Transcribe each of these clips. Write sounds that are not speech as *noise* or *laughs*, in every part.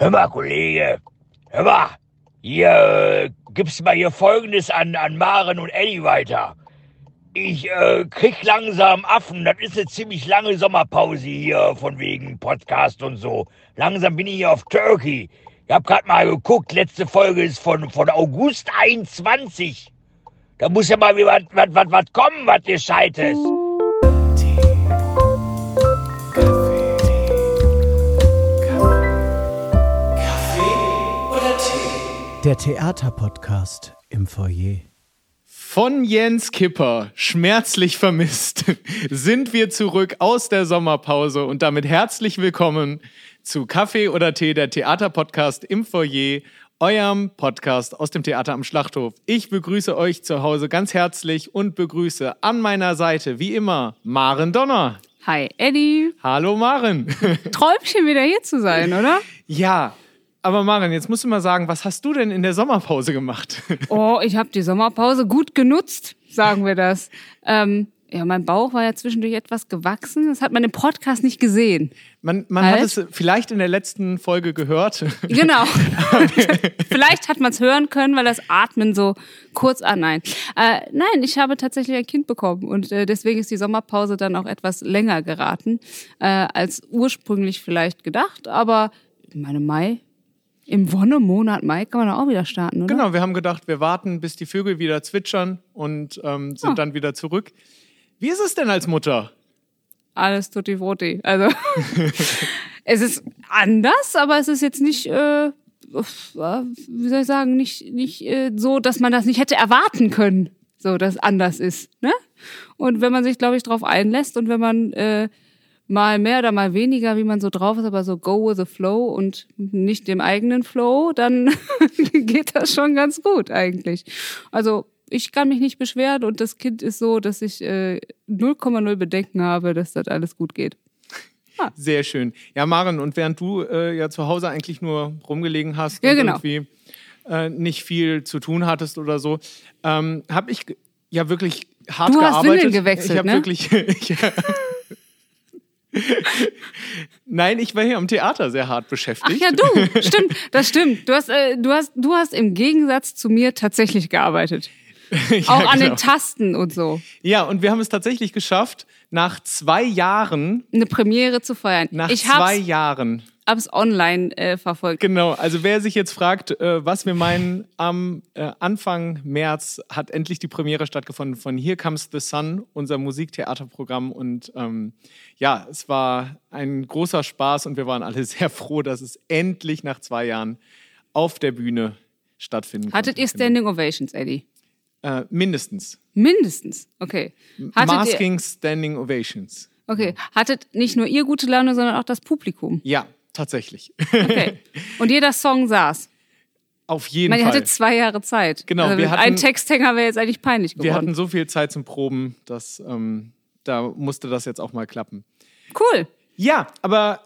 Hör mal, Kollege. Hör mal. Hier, äh, gibst mal hier Folgendes an, an Maren und Eddie weiter. Ich äh, krieg langsam Affen. Das ist eine ziemlich lange Sommerpause hier von wegen Podcast und so. Langsam bin ich hier auf Turkey. Ich hab grad mal geguckt, letzte Folge ist von, von August 21. Da muss ja mal was, was, was, was kommen, Der Theaterpodcast im Foyer. Von Jens Kipper, schmerzlich vermisst, *laughs* sind wir zurück aus der Sommerpause und damit herzlich willkommen zu Kaffee oder Tee, der Theaterpodcast im Foyer, eurem Podcast aus dem Theater am Schlachthof. Ich begrüße euch zu Hause ganz herzlich und begrüße an meiner Seite, wie immer, Maren Donner. Hi, Eddie. Hallo Maren. *laughs* Träumchen wieder hier zu sein, oder? Ja, aber Maren, jetzt musst du mal sagen, was hast du denn in der Sommerpause gemacht? *laughs* Oh, ich habe die Sommerpause gut genutzt, sagen wir das. Ähm, ja, mein Bauch war ja zwischendurch etwas gewachsen. Das hat man im Podcast nicht gesehen. Man, man hat es vielleicht in der letzten Folge gehört. *laughs* Genau. *laughs* vielleicht hat man es hören können, weil das Atmen so kurz an. Ah, nein, äh, nein, ich habe tatsächlich ein Kind bekommen und äh, deswegen ist die Sommerpause dann auch etwas länger geraten äh, als ursprünglich vielleicht gedacht. Aber meine Mai im Wonnemonat Mai kann man auch wieder starten, oder? Genau, wir haben gedacht, wir warten, bis die Vögel wieder zwitschern und ähm, sind oh. dann wieder zurück. Wie ist es denn als Mutter? Alles tutti frutti. Also *laughs* es ist anders, aber es ist jetzt nicht, äh, wie soll ich sagen, nicht, nicht äh, so, dass man das nicht hätte erwarten können, so dass es anders ist. Ne? Und wenn man sich, glaube ich, darauf einlässt und wenn man äh, mal mehr oder mal weniger, wie man so drauf ist, aber so go with the flow und nicht dem eigenen Flow, dann *laughs* geht das schon ganz gut eigentlich. Also ich kann mich nicht beschweren und das Kind ist so, dass ich 0,0 äh, Bedenken habe, dass das alles gut geht. Ah. Sehr schön. Ja, Maren, und während du äh, ja zu Hause eigentlich nur rumgelegen hast ja, und genau. irgendwie äh, nicht viel zu tun hattest oder so, ähm, habe ich ja wirklich hart du gearbeitet. Hast Windeln gewechselt, ich habe ne? wirklich. *laughs* ich, Nein, ich war hier am Theater sehr hart beschäftigt. Ach ja, du, stimmt, das stimmt. Du hast, äh, du hast, du hast im Gegensatz zu mir tatsächlich gearbeitet. *laughs* ja, Auch an genau. den Tasten und so. Ja, und wir haben es tatsächlich geschafft, nach zwei Jahren eine Premiere zu feiern. Nach ich zwei Jahren hab's online äh, verfolgt. Genau, also wer sich jetzt fragt, äh, was wir meinen, am äh, Anfang März hat endlich die Premiere stattgefunden von Here Comes the Sun, unser Musiktheaterprogramm. Und ähm, ja, es war ein großer Spaß und wir waren alle *laughs* sehr froh, dass es endlich nach zwei Jahren auf der Bühne stattfinden Hattet konnte. ihr genau. Standing genau. Ovations, Eddie? Äh, mindestens. Mindestens, okay. Hattet Masking. Standing Ovations. Okay. Hattet nicht nur ihr gute Laune, sondern auch das Publikum? Ja, Tatsächlich. Okay. *laughs* Und jeder Song saß. Auf jeden Man, Fall. Man hatte zwei Jahre Zeit. Genau. Also wir hatten, ein Texthänger wäre jetzt eigentlich peinlich geworden. Wir hatten so viel Zeit zum Proben, dass ähm, da musste das jetzt auch mal klappen. Cool. Ja, aber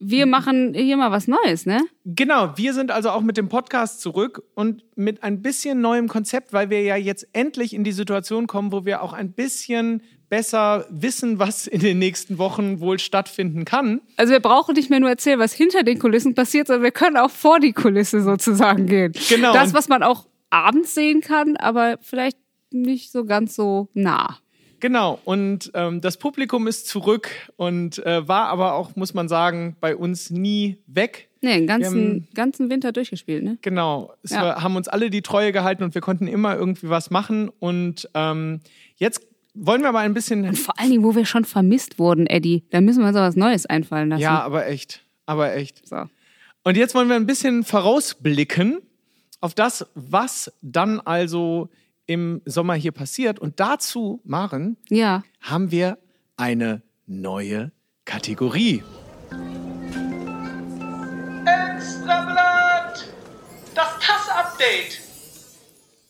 wir machen hier mal was Neues, ne? Genau, wir sind also auch mit dem Podcast zurück und mit ein bisschen neuem Konzept, weil wir ja jetzt endlich in die Situation kommen, wo wir auch ein bisschen besser wissen, was in den nächsten Wochen wohl stattfinden kann. Also wir brauchen nicht mehr nur erzählen, was hinter den Kulissen passiert, sondern wir können auch vor die Kulisse sozusagen gehen. Genau. Das, was man auch abends sehen kann, aber vielleicht nicht so ganz so nah. Genau, und ähm, das Publikum ist zurück und äh, war aber auch, muss man sagen, bei uns nie weg. Nee, den ganzen, haben, ganzen Winter durchgespielt, ne? Genau. Es ja. war, haben uns alle die Treue gehalten und wir konnten immer irgendwie was machen. Und ähm, jetzt wollen wir aber ein bisschen. Und vor allen Dingen, wo wir schon vermisst wurden, Eddie, da müssen wir uns auch was Neues einfallen lassen. Ja, aber echt. Aber echt. So. Und jetzt wollen wir ein bisschen vorausblicken auf das, was dann also im Sommer hier passiert. Und dazu, Maren, ja. haben wir eine neue Kategorie. Extrablatt! Das TAS-Update!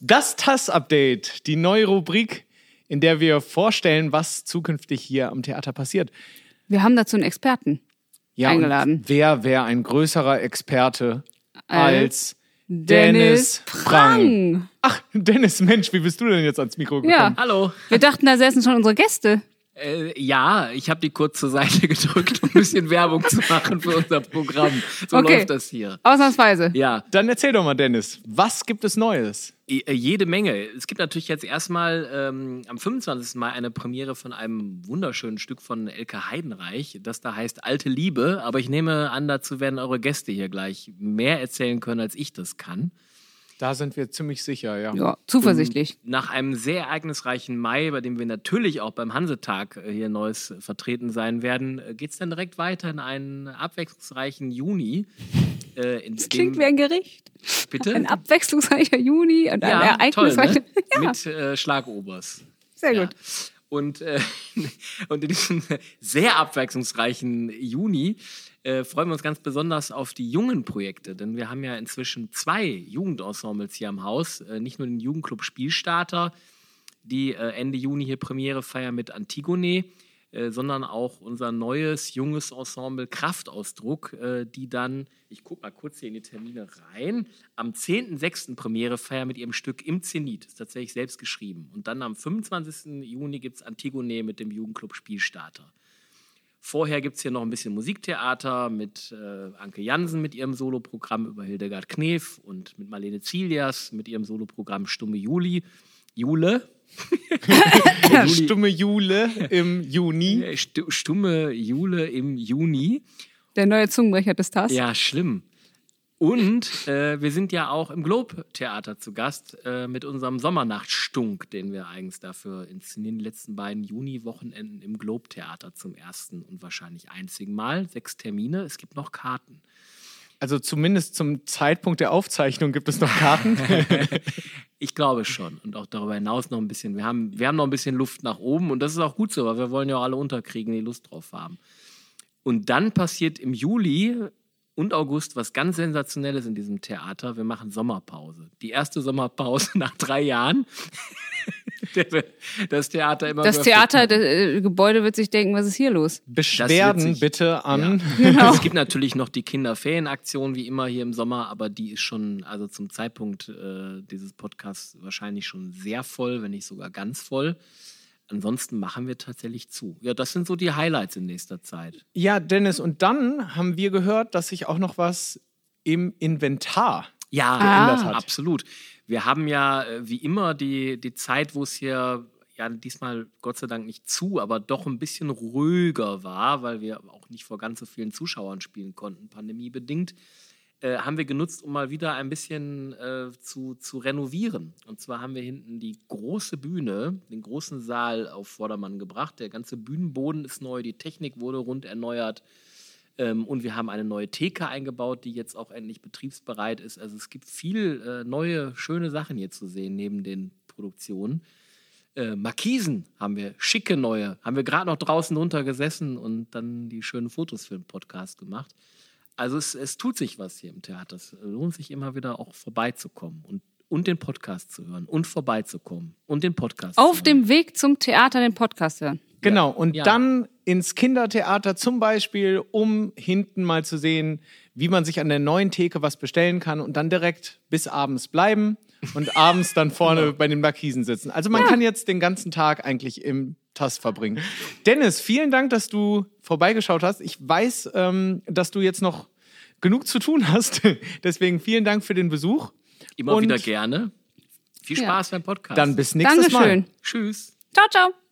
Das TAS-Update, die neue Rubrik, in der wir vorstellen, was zukünftig hier am Theater passiert. Wir haben dazu einen Experten ja, eingeladen. wer wäre ein größerer Experte als Dennis Prang. Ach, Dennis, Mensch, wie bist du denn jetzt ans Mikro gekommen? Ja, hallo. Wir dachten, da säßen schon unsere Gäste. Äh, ja, ich habe die kurz zur Seite *laughs* gedrückt, um ein bisschen Werbung zu machen für unser Programm. So Okay. läuft das hier. Ausnahmsweise. Ja, Dann erzähl doch mal, Dennis, was gibt es Neues? äh, jede Menge. Es gibt natürlich jetzt erstmal ähm, am 25. Mai eine Premiere von einem wunderschönen Stück von Elke Heidenreich, das da heißt Alte Liebe. Aber ich nehme an, dazu werden eure Gäste hier gleich mehr erzählen können, als ich das kann. Da sind wir ziemlich sicher, ja. Ja, zuversichtlich. Nach einem sehr ereignisreichen Mai, bei dem wir natürlich auch beim Hansetag äh, hier Neues vertreten sein werden, geht es dann direkt weiter in einen abwechslungsreichen Juni. Äh, in Das dem, klingt wie ein Gericht. bitte? Ein abwechslungsreicher Juni und ein ja, ereignisreicher. toll, ne? *laughs* Mit äh, Schlagobers. Sehr Ja. gut. Und, äh, *laughs* und in diesem sehr abwechslungsreichen Juni äh, freuen wir uns ganz besonders auf die jungen Projekte, denn wir haben ja inzwischen zwei Jugendensembles hier am Haus. Äh, nicht nur den Jugendclub Spielstarter, die äh, Ende Juni hier Premiere feiern mit Antigone, sondern auch unser neues junges Ensemble Kraftausdruck, die dann, ich gucke mal kurz hier in die Termine rein, am 10.06. Premiere feiern mit ihrem Stück Im Zenit. Ist tatsächlich selbst geschrieben. Und dann am 25. Juni gibt es Antigone mit dem Jugendclub Spielstarter. Vorher gibt es hier noch ein bisschen Musiktheater mit äh, Anke Jansen mit ihrem Soloprogramm über Hildegard Knef und mit Marlene Zilias mit ihrem Soloprogramm Stumme Juli. Jule. *laughs* Juli- Stumme Jule im Juni. äh, Stu- Stumme Jule im Juni. Der neue Zungenbrecher des TAS. Ja, schlimm. Und äh, wir sind ja auch im Globe-Theater zu Gast äh, mit unserem Sommernachtsstunk, den wir eigens dafür inszenieren. Die letzten beiden Juni-Wochenenden im Globe-Theater zum ersten und wahrscheinlich einzigen Mal. Sechs Termine, es gibt noch Karten. Also zumindest zum Zeitpunkt der Aufzeichnung gibt es noch Karten. *laughs* Ich glaube schon. Und auch darüber hinaus noch ein bisschen. Wir haben, wir haben noch ein bisschen Luft nach oben und das ist auch gut so, weil wir wollen ja auch alle unterkriegen, die Lust drauf haben. Und dann passiert im Juli und August was ganz Sensationelles in diesem Theater. Wir machen Sommerpause. Die erste Sommerpause *laughs* nach drei Jahren. *laughs* Das Theater immer Das Theater, das äh, Gebäude wird sich denken, was ist hier los? Beschwerden witzig. bitte an. *laughs* Es gibt natürlich noch die Kinderferienaktion wie immer hier im Sommer, aber die ist schon, also zum Zeitpunkt äh, dieses Podcasts wahrscheinlich schon sehr voll, wenn nicht sogar ganz voll. Ansonsten machen wir tatsächlich zu. Ja, das sind so die Highlights in nächster Zeit. Ja, Dennis, und dann haben wir gehört, dass sich auch noch was im Inventar Ja, geändert hat. absolut. Wir haben ja äh, wie immer die, die Zeit, wo es hier ja diesmal Gott sei Dank nicht zu, aber doch ein bisschen ruhiger war, weil wir auch nicht vor ganz so vielen Zuschauern spielen konnten, pandemiebedingt, äh, haben wir genutzt, um mal wieder ein bisschen äh, zu, zu renovieren. Und zwar haben wir hinten die große Bühne, den großen Saal auf Vordermann gebracht. Der ganze Bühnenboden ist neu, die Technik wurde rund erneuert. Ähm, und wir haben eine neue Theke eingebaut, die jetzt auch endlich betriebsbereit ist. Also es gibt viel äh, neue, schöne Sachen hier zu sehen neben den Produktionen. Äh, Markisen haben wir, schicke neue. Haben wir gerade noch draußen drunter gesessen und dann die schönen Fotos für den Podcast gemacht. Also es, es tut sich was hier im Theater. Es lohnt sich immer wieder auch vorbeizukommen und, und den Podcast zu hören und vorbeizukommen und den Podcast Auf zu hören. dem Weg zum Theater den Podcast hören. Genau, und Ja. dann ins Kindertheater zum Beispiel, um hinten mal zu sehen, wie man sich an der neuen Theke was bestellen kann und dann direkt bis abends bleiben und *laughs* abends dann vorne bei den Markisen sitzen. Also man kann jetzt den ganzen Tag eigentlich im TAS verbringen. Dennis, vielen Dank, dass du vorbeigeschaut hast. Ich weiß, ähm, dass du jetzt noch genug zu tun hast. *laughs* Deswegen vielen Dank für den Besuch. Immer und wieder gerne. Viel Ja. Spaß beim Podcast. Dann bis nächstes Dankeschön. Mal. Tschüss. Ciao, ciao.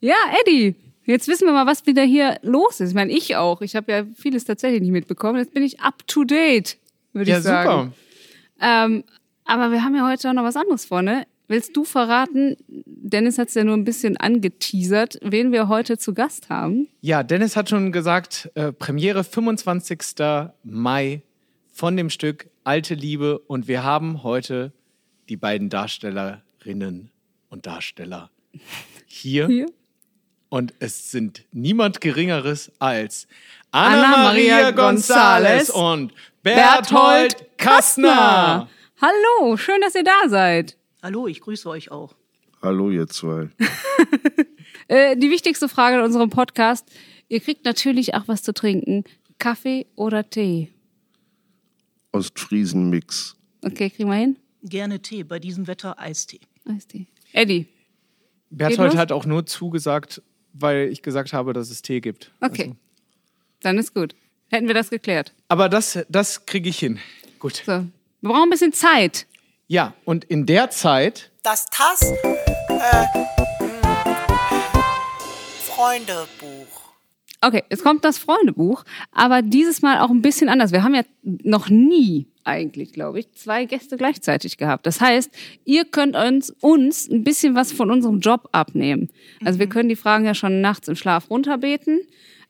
Ja, Eddie, jetzt wissen wir mal, was wieder hier los ist. Ich meine, ich auch. Ich habe ja vieles tatsächlich nicht mitbekommen. Jetzt bin ich up to date, würde Ja, ich sagen. super. Ähm, aber wir haben ja heute auch noch was anderes vor, ne? Willst du verraten, Dennis hat es ja nur ein bisschen angeteasert, wen wir heute zu Gast haben? Ja, Dennis hat schon gesagt, äh, Premiere 25. Mai von dem Stück Alte Liebe und wir haben heute die beiden Darstellerinnen und Darsteller *laughs* hier, Hier? Und es sind niemand Geringeres als Anna Anna Maria Maria González González und Berthold Kastner. Hallo, schön, dass ihr da seid. Hallo, ich grüße euch auch. Hallo, ihr zwei. *laughs* Äh, die wichtigste Frage in unserem Podcast, ihr kriegt natürlich auch was zu trinken. Kaffee oder Tee? Ostfriesen-Mix. Okay, kriegen wir hin? Gerne Tee, bei diesem Wetter Eistee. Eistee. Eddie, Berthold hat auch nur zugesagt, weil ich gesagt habe, dass es Tee gibt. Okay. Also, Dann ist gut. Hätten wir das geklärt. aber das, das kriege ich hin. Gut. So. Wir brauchen ein bisschen Zeit. Ja, und in der Zeit, Das TAS äh, Freundebuch. Okay, jetzt kommt das Freundebuch, aber dieses Mal auch ein bisschen anders. Wir haben ja noch nie eigentlich, glaube ich, zwei Gäste gleichzeitig gehabt. Das heißt, ihr könnt uns, uns ein bisschen was von unserem Job abnehmen. Also wir können die Fragen ja schon nachts im Schlaf runterbeten.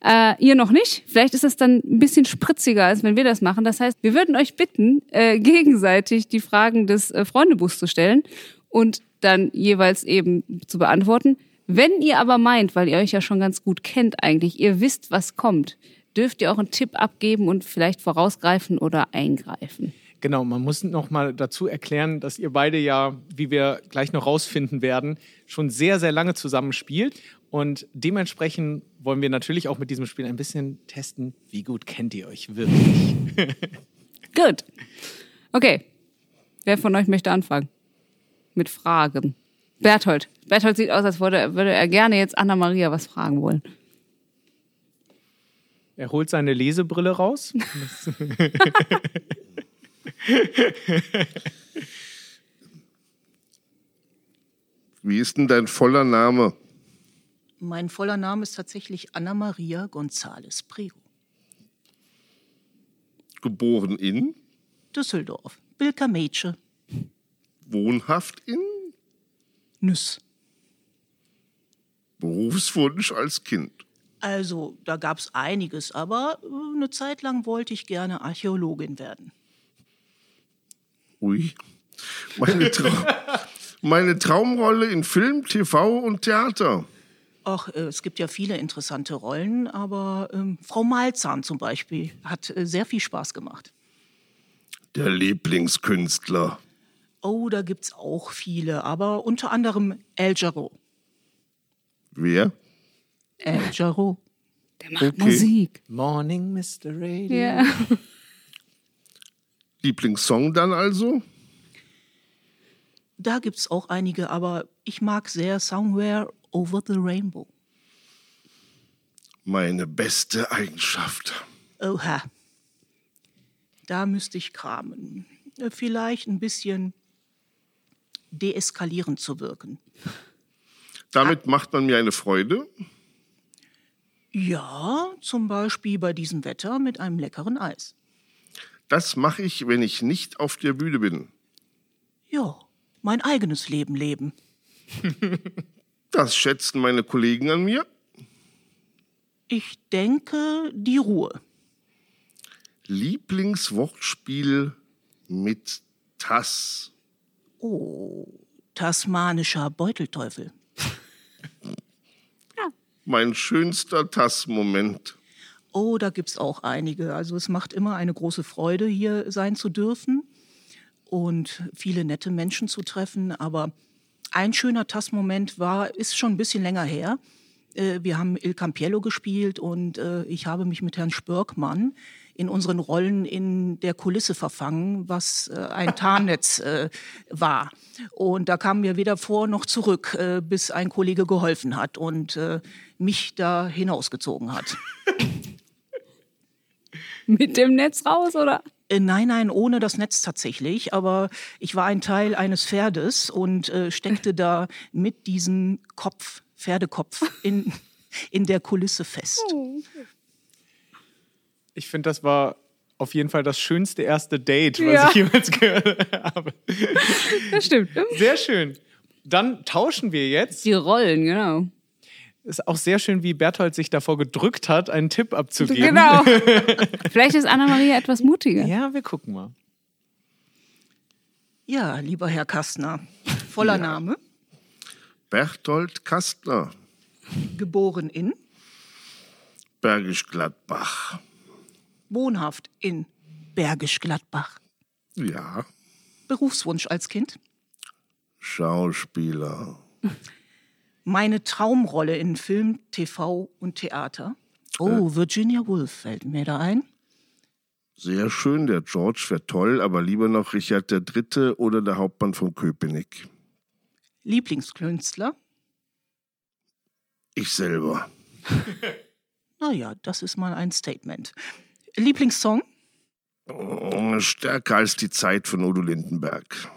Äh, ihr noch nicht. Vielleicht ist es dann ein bisschen spritziger, als wenn wir das machen. Das heißt, wir würden euch bitten, äh, *laughs* gegenseitig die Fragen des äh, Freundebuchs zu stellen und dann jeweils eben zu beantworten. Wenn ihr aber meint, weil ihr euch ja schon ganz gut kennt eigentlich, ihr wisst, was kommt, dürft ihr auch einen Tipp abgeben und vielleicht vorausgreifen oder eingreifen. genau, man muss noch mal dazu erklären, dass ihr beide ja, wie wir gleich noch rausfinden werden, schon sehr, sehr lange zusammen spielt. Und dementsprechend wollen wir natürlich auch mit diesem Spiel ein bisschen testen, wie gut kennt ihr euch wirklich. *laughs* *laughs* Gut. Okay. Wer von euch möchte anfangen? Mit Fragen. Berthold. Berthold sieht aus, als würde, würde er gerne jetzt Anna-Maria was fragen wollen. Er holt seine Lesebrille raus. *laughs* Wie ist denn dein voller Name? Mein voller Name ist tatsächlich Anna Maria González Prego. Geboren in? Düsseldorf. Bilka Mädchen. Wohnhaft in? Nüss. Berufswunsch als Kind? Also, da gab's einiges, aber äh, eine Zeit lang wollte ich gerne Archäologin werden. Ui. Meine, Trau Meine Traumrolle in Film, TV und Theater. Ach, äh, es gibt ja viele interessante Rollen, aber ähm, Frau Malzahn zum Beispiel hat äh, sehr viel Spaß gemacht. Der Lieblingskünstler. Oh, da gibt's auch viele, aber unter anderem El Jarreau. Wer? El Jarreau. Der macht Okay. Musik. Morning, Mr. Radio. Ja. *laughs* Lieblingssong dann also? Da gibt's auch einige, aber ich mag sehr Somewhere Over the Rainbow. Meine beste Eigenschaft. Oha. Da müsste ich kramen. Vielleicht ein bisschen deeskalierend zu wirken. Damit macht man mir eine Freude. Ja, zum Beispiel bei diesem Wetter mit einem leckeren Eis. Das mache ich, wenn ich nicht auf der Bühne bin. Ja, mein eigenes Leben leben. *laughs* Das schätzen meine Kollegen an mir. Ich denke, die Ruhe. Lieblingswortspiel mit Tass. Oh, tasmanischer Beutelteufel. Mein schönster Tass-Moment. Oh, da gibt's auch einige. Also es macht immer eine große Freude, hier sein zu dürfen und viele nette Menschen zu treffen. Aber ein schöner Tass-Moment war, ist schon ein bisschen länger her. Äh, Wir haben Il Campiello gespielt und äh, ich habe mich mit Herrn Spörkmann in unseren Rollen in der Kulisse verfangen, was äh, ein Tarnnetz äh, war. Und da kamen wir weder vor noch zurück, äh, bis ein Kollege geholfen hat und äh, mich da hinausgezogen hat. *laughs* Mit dem Netz raus, oder? Äh, Nein, nein, ohne das Netz tatsächlich. Aber ich war ein Teil eines Pferdes und äh, steckte da mit diesem Kopf, Pferdekopf, in, in der Kulisse fest. Ich finde, das war auf jeden Fall das schönste erste Date, was Ja. ich jemals gehört habe. Das stimmt. Sehr schön. Dann tauschen wir jetzt. Die Rollen, genau. Ist auch sehr schön, wie Berthold sich davor gedrückt hat, einen Tipp abzugeben. Genau. *laughs* Vielleicht ist Anna-Maria etwas mutiger. Ja, wir gucken mal. Ja, lieber Herr Kastner, voller Name, Berthold Kastner, geboren in, Bergisch Gladbach. Wohnhaft in Bergisch Gladbach. Ja, Berufswunsch als Kind. Schauspieler. Meine Traumrolle in Film, TV und Theater. Oh, Virginia Woolf fällt mir da ein. Sehr schön, der George wäre toll, aber lieber noch Richard der Dritte oder der Hauptmann von Köpenick. Lieblingskünstler. Ich selber. *laughs* Naja, das ist mal ein Statement. Lieblingssong? Stärker als die Zeit von Udo Lindenberg.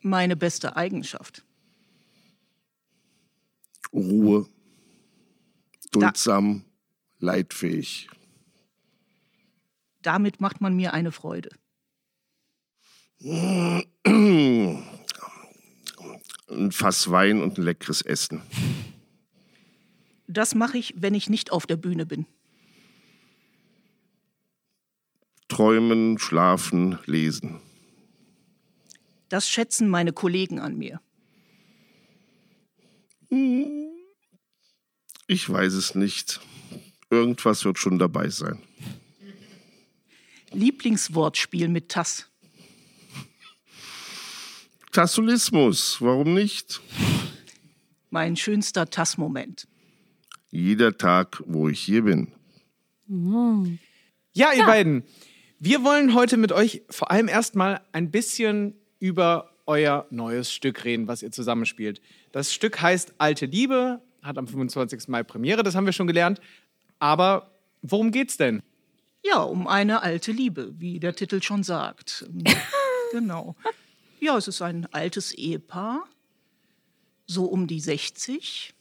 Meine beste Eigenschaft. Ruhe. Duldsam, leidfähig. Damit macht man mir eine Freude. Ein Fass Wein und ein leckeres Essen. Das mache ich, wenn ich nicht auf der Bühne bin. Träumen, schlafen, lesen. Das schätzen meine Kollegen an mir. Ich weiß es nicht. Irgendwas wird schon dabei sein. Lieblingswortspiel mit Tass. Tassolismus, warum nicht? Mein schönster Tass-Moment. Jeder Tag, wo ich hier bin. Ja, ihr beiden, wir wollen heute mit euch vor allem erstmal ein bisschen über euer neues Stück reden, was ihr zusammenspielt. Das Stück heißt Alte Liebe, hat am 25. Mai Premiere, das haben wir schon gelernt. Aber worum geht's denn? Ja, um eine alte Liebe, wie der Titel schon sagt. *laughs* Genau. Ja, es ist ein altes Ehepaar, so um die 60.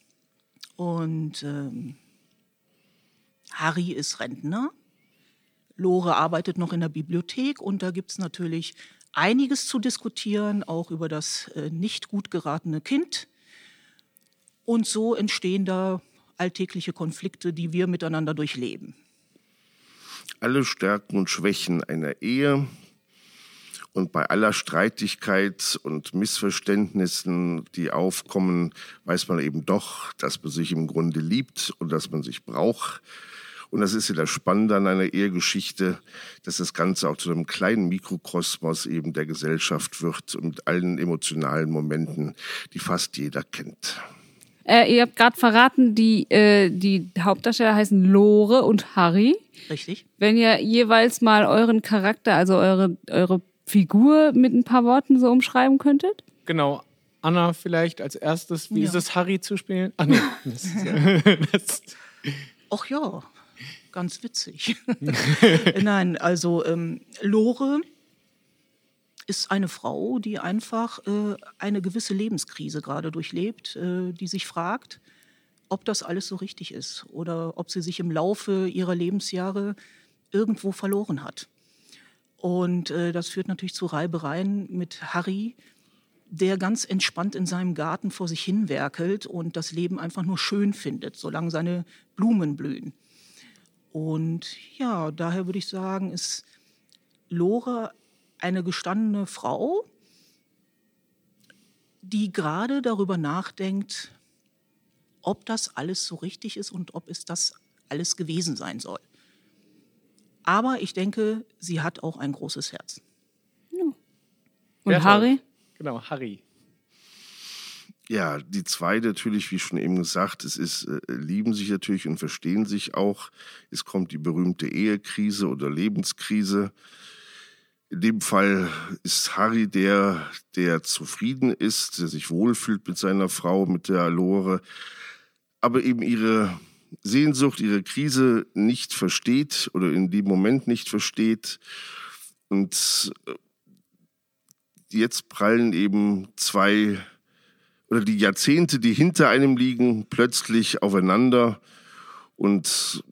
Und ähm, Harry ist Rentner. Lore arbeitet noch in der Bibliothek und da gibt es natürlich einiges zu diskutieren, auch über das äh, nicht gut geratene Kind. Und so entstehen da alltägliche Konflikte, die wir miteinander durchleben. Alle Stärken und Schwächen einer Ehe und bei aller Streitigkeit und Missverständnissen, die aufkommen, weiß man eben doch, dass man sich im Grunde liebt und dass man sich braucht. Und das ist ja das Spannende an einer Ehegeschichte, dass das Ganze auch zu einem kleinen Mikrokosmos eben der Gesellschaft wird und mit allen emotionalen Momenten, die fast jeder kennt. Äh, ihr habt gerade verraten, die, äh, die Hauptdarsteller heißen Lore und Harry. Richtig? Wenn ihr jeweils mal euren Charakter, also eure, eure Figur mit ein paar Worten so umschreiben könntet? Genau. Anna vielleicht als erstes. Wie Ja. ist es, Harry zu spielen? Ach nee. *laughs* Das ist ja, *laughs* das, Ach ja, ganz witzig. *laughs* Nein, also ähm, Lore ist eine Frau, die einfach äh, eine gewisse Lebenskrise gerade durchlebt, äh, die sich fragt, ob das alles so richtig ist oder ob sie sich im Laufe ihrer Lebensjahre irgendwo verloren hat. Und äh, das führt natürlich zu Reibereien mit Harry, der ganz entspannt in seinem Garten vor sich hin werkelt und das Leben einfach nur schön findet, solange seine Blumen blühen. Und ja, daher würde ich sagen, ist Lore eine gestandene Frau, die gerade darüber nachdenkt, ob das alles so richtig ist und ob es das alles gewesen sein soll. Aber ich denke, sie hat auch ein großes Herz. Und Wer Harry? genau, Harry. Ja, die zwei natürlich, wie schon eben gesagt, es ist, äh, lieben sich natürlich und verstehen sich auch. Es kommt die berühmte Ehekrise oder Lebenskrise. In dem Fall ist Harry der, der zufrieden ist, der sich wohlfühlt mit seiner Frau, mit der Lore, aber eben ihre Sehnsucht, ihre Krise nicht versteht oder in dem Moment nicht versteht. Und äh, jetzt prallen eben zwei oder die Jahrzehnte, die hinter einem liegen, plötzlich aufeinander. Und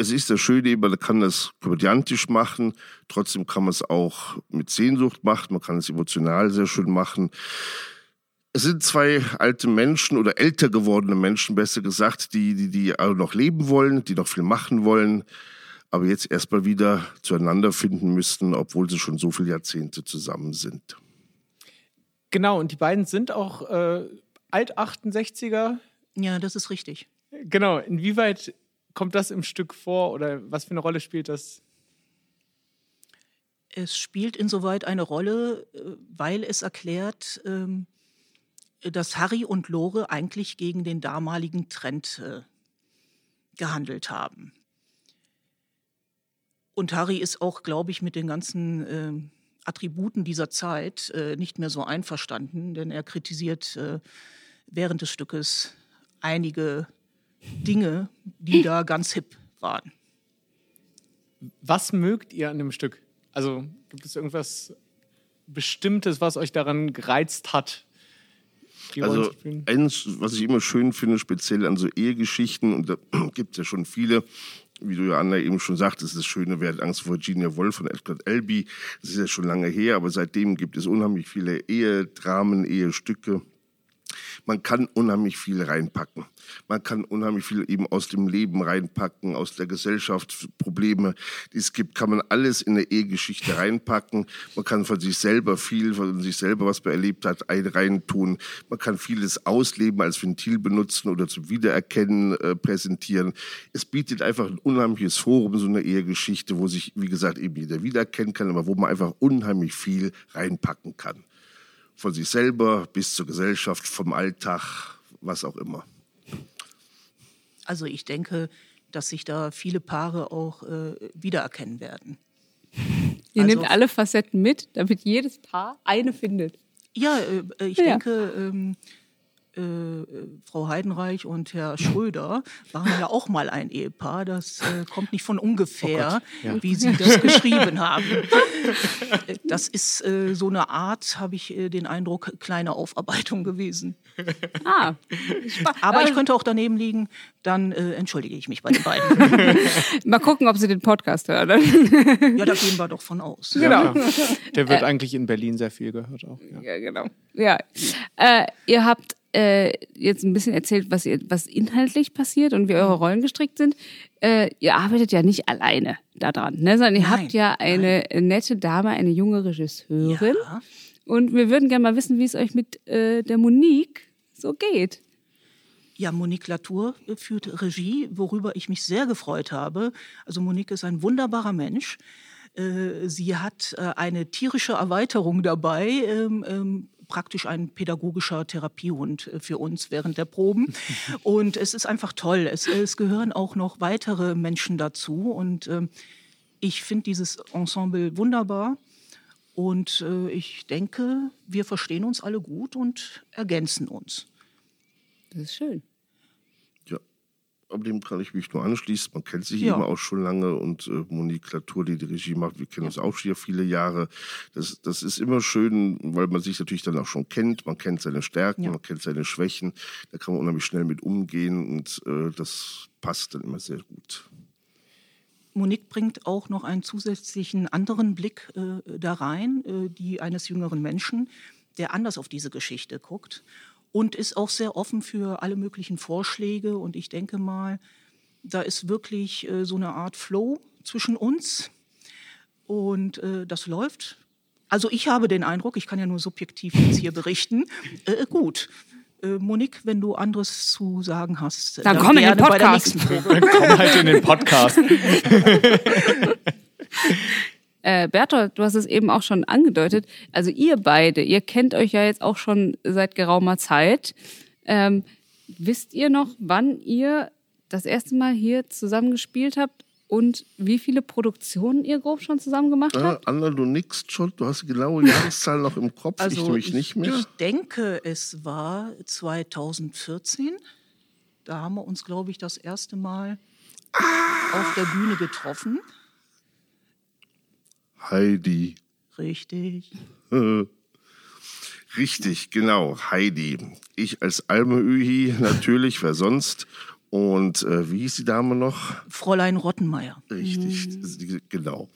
es ist das Schöne, man kann das komödiantisch machen, trotzdem kann man es auch mit Sehnsucht machen, man kann es emotional sehr schön machen. Es sind zwei alte Menschen oder älter gewordene Menschen, besser gesagt, die, die, die noch leben wollen, die noch viel machen wollen, aber jetzt erstmal wieder zueinander finden müssten, obwohl sie schon so viele Jahrzehnte zusammen sind. Genau, und die beiden sind auch äh, Alt-68er. Ja, das ist richtig. Genau, inwieweit kommt das im Stück vor oder was für eine Rolle spielt das? Es spielt insoweit eine Rolle, äh, weil es erklärt, ähm, dass Harry und Lore eigentlich gegen den damaligen Trend äh, gehandelt haben. Und Harry ist auch, glaube ich, mit den ganzen ähm, Attributen dieser Zeit äh, nicht mehr so einverstanden, denn er kritisiert äh, während des Stückes einige Dinge, die da ganz hip waren. Was mögt ihr an dem Stück? Also gibt es irgendwas Bestimmtes, was euch daran gereizt hat? Also eins, was ich immer schön finde, speziell an so Ehegeschichten, und da *clears throat* gibt es ja schon viele, wie du ja Anna eben schon sagtest, das Schöne Wer hat Angst vor Virginia Woolf von Edgar Albee. Das ist ja schon lange her, aber seitdem gibt es unheimlich viele Ehedramen, Ehestücke. Man kann unheimlich viel reinpacken. Man kann unheimlich viel eben aus dem Leben reinpacken, aus der Gesellschaft, Probleme, die es gibt, kann man alles in eine Ehegeschichte reinpacken. Man kann von sich selber viel, von sich selber, was man erlebt hat, ein reintun. Man kann vieles ausleben, als Ventil benutzen oder zum Wiedererkennen äh, präsentieren. Es bietet einfach ein unheimliches Forum, so eine Ehegeschichte, wo sich, wie gesagt, eben jeder wiedererkennen kann, aber wo man einfach unheimlich viel reinpacken kann von sich selber bis zur Gesellschaft, vom Alltag, was auch immer. Also ich denke, dass sich da viele Paare auch äh, wiedererkennen werden. *laughs* Ihr Also- nehmt alle Facetten mit, damit jedes Paar eine findet. Ja, äh, ich Ja. denke, ähm, äh, äh, Frau Heidenreich und Herr Schröder waren ja auch mal ein Ehepaar. Das äh, kommt nicht von ungefähr, wie Sie das geschrieben haben. Äh, Das ist äh, so eine Art, habe ich äh, den Eindruck, kleine Aufarbeitung gewesen. Ah, Aber ich könnte auch daneben liegen, dann äh, entschuldige ich mich bei den beiden. *laughs* mal gucken, ob sie den Podcast hören. ja, da gehen wir doch von aus. Genau. Der wird eigentlich in Berlin sehr viel gehört auch. Ja. Ja, genau. Ja. Äh, ihr habt äh, jetzt ein bisschen erzählt, was, ihr, was inhaltlich passiert und wie eure Rollen gestrickt sind. Äh, ihr arbeitet ja nicht alleine daran, ne? sondern ihr Nein, habt ja eine nette Dame, eine junge Regisseurin. Und wir würden gerne mal wissen, wie es euch mit äh, der Monique so geht. Ja, Monique Latour führt Regie, worüber ich mich sehr gefreut habe. Also Monique ist ein wunderbarer Mensch. Äh, Sie hat äh, eine tierische Erweiterung dabei, ähm, ähm, praktisch ein pädagogischer Therapiehund äh, für uns während der Proben. *laughs* Und es ist einfach toll. Es, es gehören auch noch weitere Menschen dazu. Und ähm, ich finde dieses Ensemble wunderbar. Und äh, ich denke, wir verstehen uns alle gut und ergänzen uns. Das ist schön. Ja, aber dem kann ich mich nur anschließen. Man kennt sich Ja. eben auch schon lange und äh, Monique Latour, die die Regie macht, wir kennen uns auch schon viele Jahre. Das, das ist immer schön, weil man sich natürlich dann auch schon kennt. Man kennt seine Stärken, Ja. man kennt seine Schwächen. Da kann man unheimlich schnell mit umgehen und äh, das passt dann immer sehr gut. Monique bringt auch noch einen zusätzlichen anderen Blick äh, da rein, äh, die eines jüngeren Menschen, der anders auf diese Geschichte guckt und ist auch sehr offen für alle möglichen Vorschläge. Und ich denke mal, da ist wirklich äh, so eine Art Flow zwischen uns und äh, das läuft. Also ich habe den Eindruck, ich kann ja nur subjektiv jetzt hier berichten, äh, gut. Äh, Monique, wenn du anderes zu sagen hast, Dann komm in den gerne bei der Podcast. Dann komm halt in den Podcast. *laughs* Äh, Bertolt, du hast es eben auch schon angedeutet. Also ihr beide, ihr kennt euch ja jetzt auch schon seit geraumer Zeit. Ähm, wisst ihr noch, wann ihr das erste Mal hier zusammen gespielt habt und wie viele Produktionen ihr grob schon zusammen gemacht Äh, habt? Anna, du nickst schon, du hast die genaue *laughs* Jahreszahl noch im Kopf, ich nämlich nicht mehr. Also Ich denke, es war 2014. Da haben wir uns, glaube ich, das erste Mal auf der Bühne getroffen. Heidi. Richtig. *laughs* Richtig, genau, Heidi. Ich als Almeühi, natürlich, wer sonst. Und äh, wie hieß die Dame noch? Fräulein Rottenmeier. Richtig, die- genau.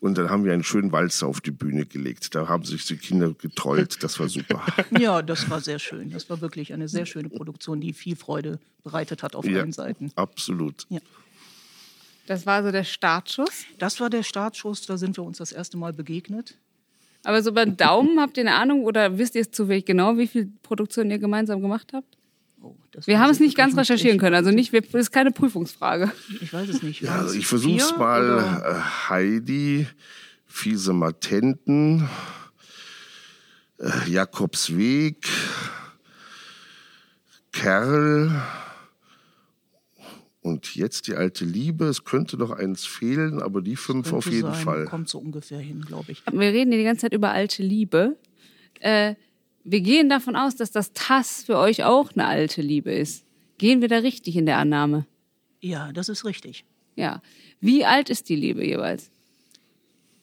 Und dann haben wir einen schönen Walzer auf die Bühne gelegt. Da haben sich die Kinder getrollt. Das war super. *laughs* Ja, das war sehr schön. Das war wirklich eine sehr schöne Produktion, die viel Freude bereitet hat auf Ja, allen Seiten. absolut. Das war so der Startschuss. Das war der Startschuss, da sind wir uns das erste Mal begegnet. Aber so beim Daumen habt ihr eine Ahnung oder wisst ihr es zufällig genau, wie viele Produktionen ihr gemeinsam gemacht habt? Oh, das Wir haben es nicht ganz recherchieren Ich- können, also nicht, wir- das ist keine Prüfungsfrage. Ich weiß es nicht. Ja, also es ich versuch's vier mal. oder? Äh, Heidi, Fiese Matenten, äh, Jakobsweg, Kerl und jetzt die alte Liebe. Es könnte noch eins fehlen, aber die fünf auf jeden sein, Fall. Kommt so ungefähr hin, glaube ich. Wir reden hier die ganze Zeit über alte Liebe. Äh, wir gehen davon aus, dass das TAS für euch auch eine alte Liebe ist. Gehen wir da richtig in der Annahme? Ja, das ist richtig. Ja. Wie alt ist die Liebe jeweils?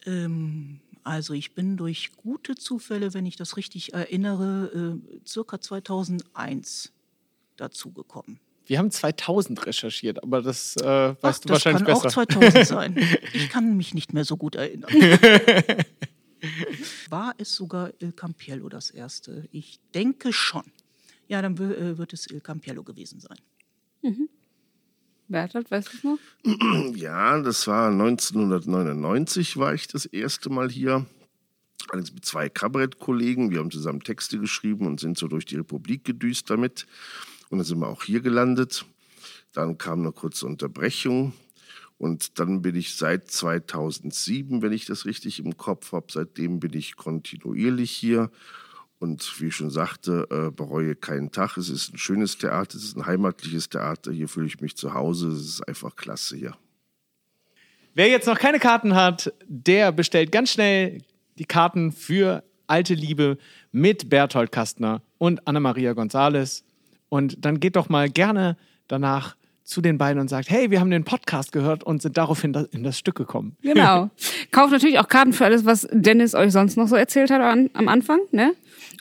Ähm, also ich bin durch gute Zufälle, wenn ich das richtig erinnere, äh, circa 2001 dazugekommen. Wir haben 2000 recherchiert, aber das äh, weißt Ach, du das wahrscheinlich kann besser. auch 2000 sein. *laughs* Ich kann mich nicht mehr so gut erinnern. *laughs* War es sogar Il Campiello das erste? Ich denke schon. Ja, dann äh, wird es Il Campiello gewesen sein. Bertolt, weißt du es noch? *clears throat* Ja, das war 1999 war ich das erste Mal hier. Allerdings mit zwei Kabarettkollegen. Wir haben zusammen Texte geschrieben und sind so durch die Republik gedüst damit. Und dann sind wir auch hier gelandet. Dann kam eine kurze Unterbrechung. Und dann bin ich seit 2007, wenn ich das richtig im Kopf habe, seitdem bin ich kontinuierlich hier. Und wie ich schon sagte, äh, bereue keinen Tag. Es ist ein schönes Theater, es ist ein heimatliches Theater. Hier fühle ich mich zu Hause. Es ist einfach klasse hier. Wer jetzt noch keine Karten hat, der bestellt ganz schnell die Karten für Alte Liebe mit Berthold Kastner und Anna-Maria Gonzales. Und dann geht doch mal gerne danach zu den beiden und sagt, hey, wir haben den Podcast gehört und sind daraufhin da- in das Stück gekommen. Genau. *laughs* Kauft natürlich auch Karten für alles, was Dennis euch sonst noch so erzählt hat an, am Anfang, ne?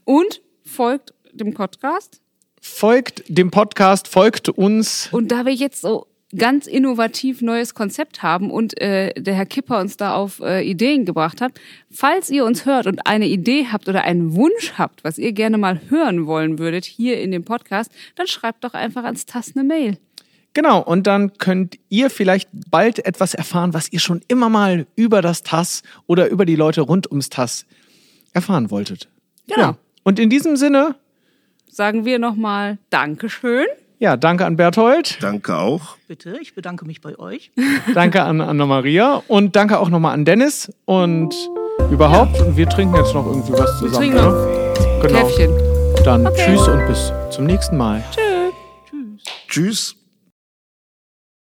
Und folgt dem Podcast. Folgt dem Podcast, folgt uns. Und da wir jetzt so ganz innovativ neues Konzept haben und äh, der Herr Kipper uns da auf äh, Ideen gebracht hat, falls ihr uns hört und eine Idee habt oder einen Wunsch habt, was ihr gerne mal hören wollen würdet hier in dem Podcast, dann schreibt doch einfach ans Tass eine Mail. Genau, und dann könnt ihr vielleicht bald etwas erfahren, was ihr schon immer mal über das TAS oder über die Leute rund ums TAS erfahren wolltet. Genau. Ja. Und in diesem Sinne, Sagen wir nochmal Dankeschön. Ja, danke an Berthold, Danke auch. Bitte, ich bedanke mich bei euch. danke an Anna-Maria und danke auch nochmal an Dennis und überhaupt. Und wir trinken jetzt noch irgendwie was Wir zusammen. trinken noch oder? Genau. Käffchen. Dann tschüss und bis zum nächsten Mal. Tschüss. Tschüss.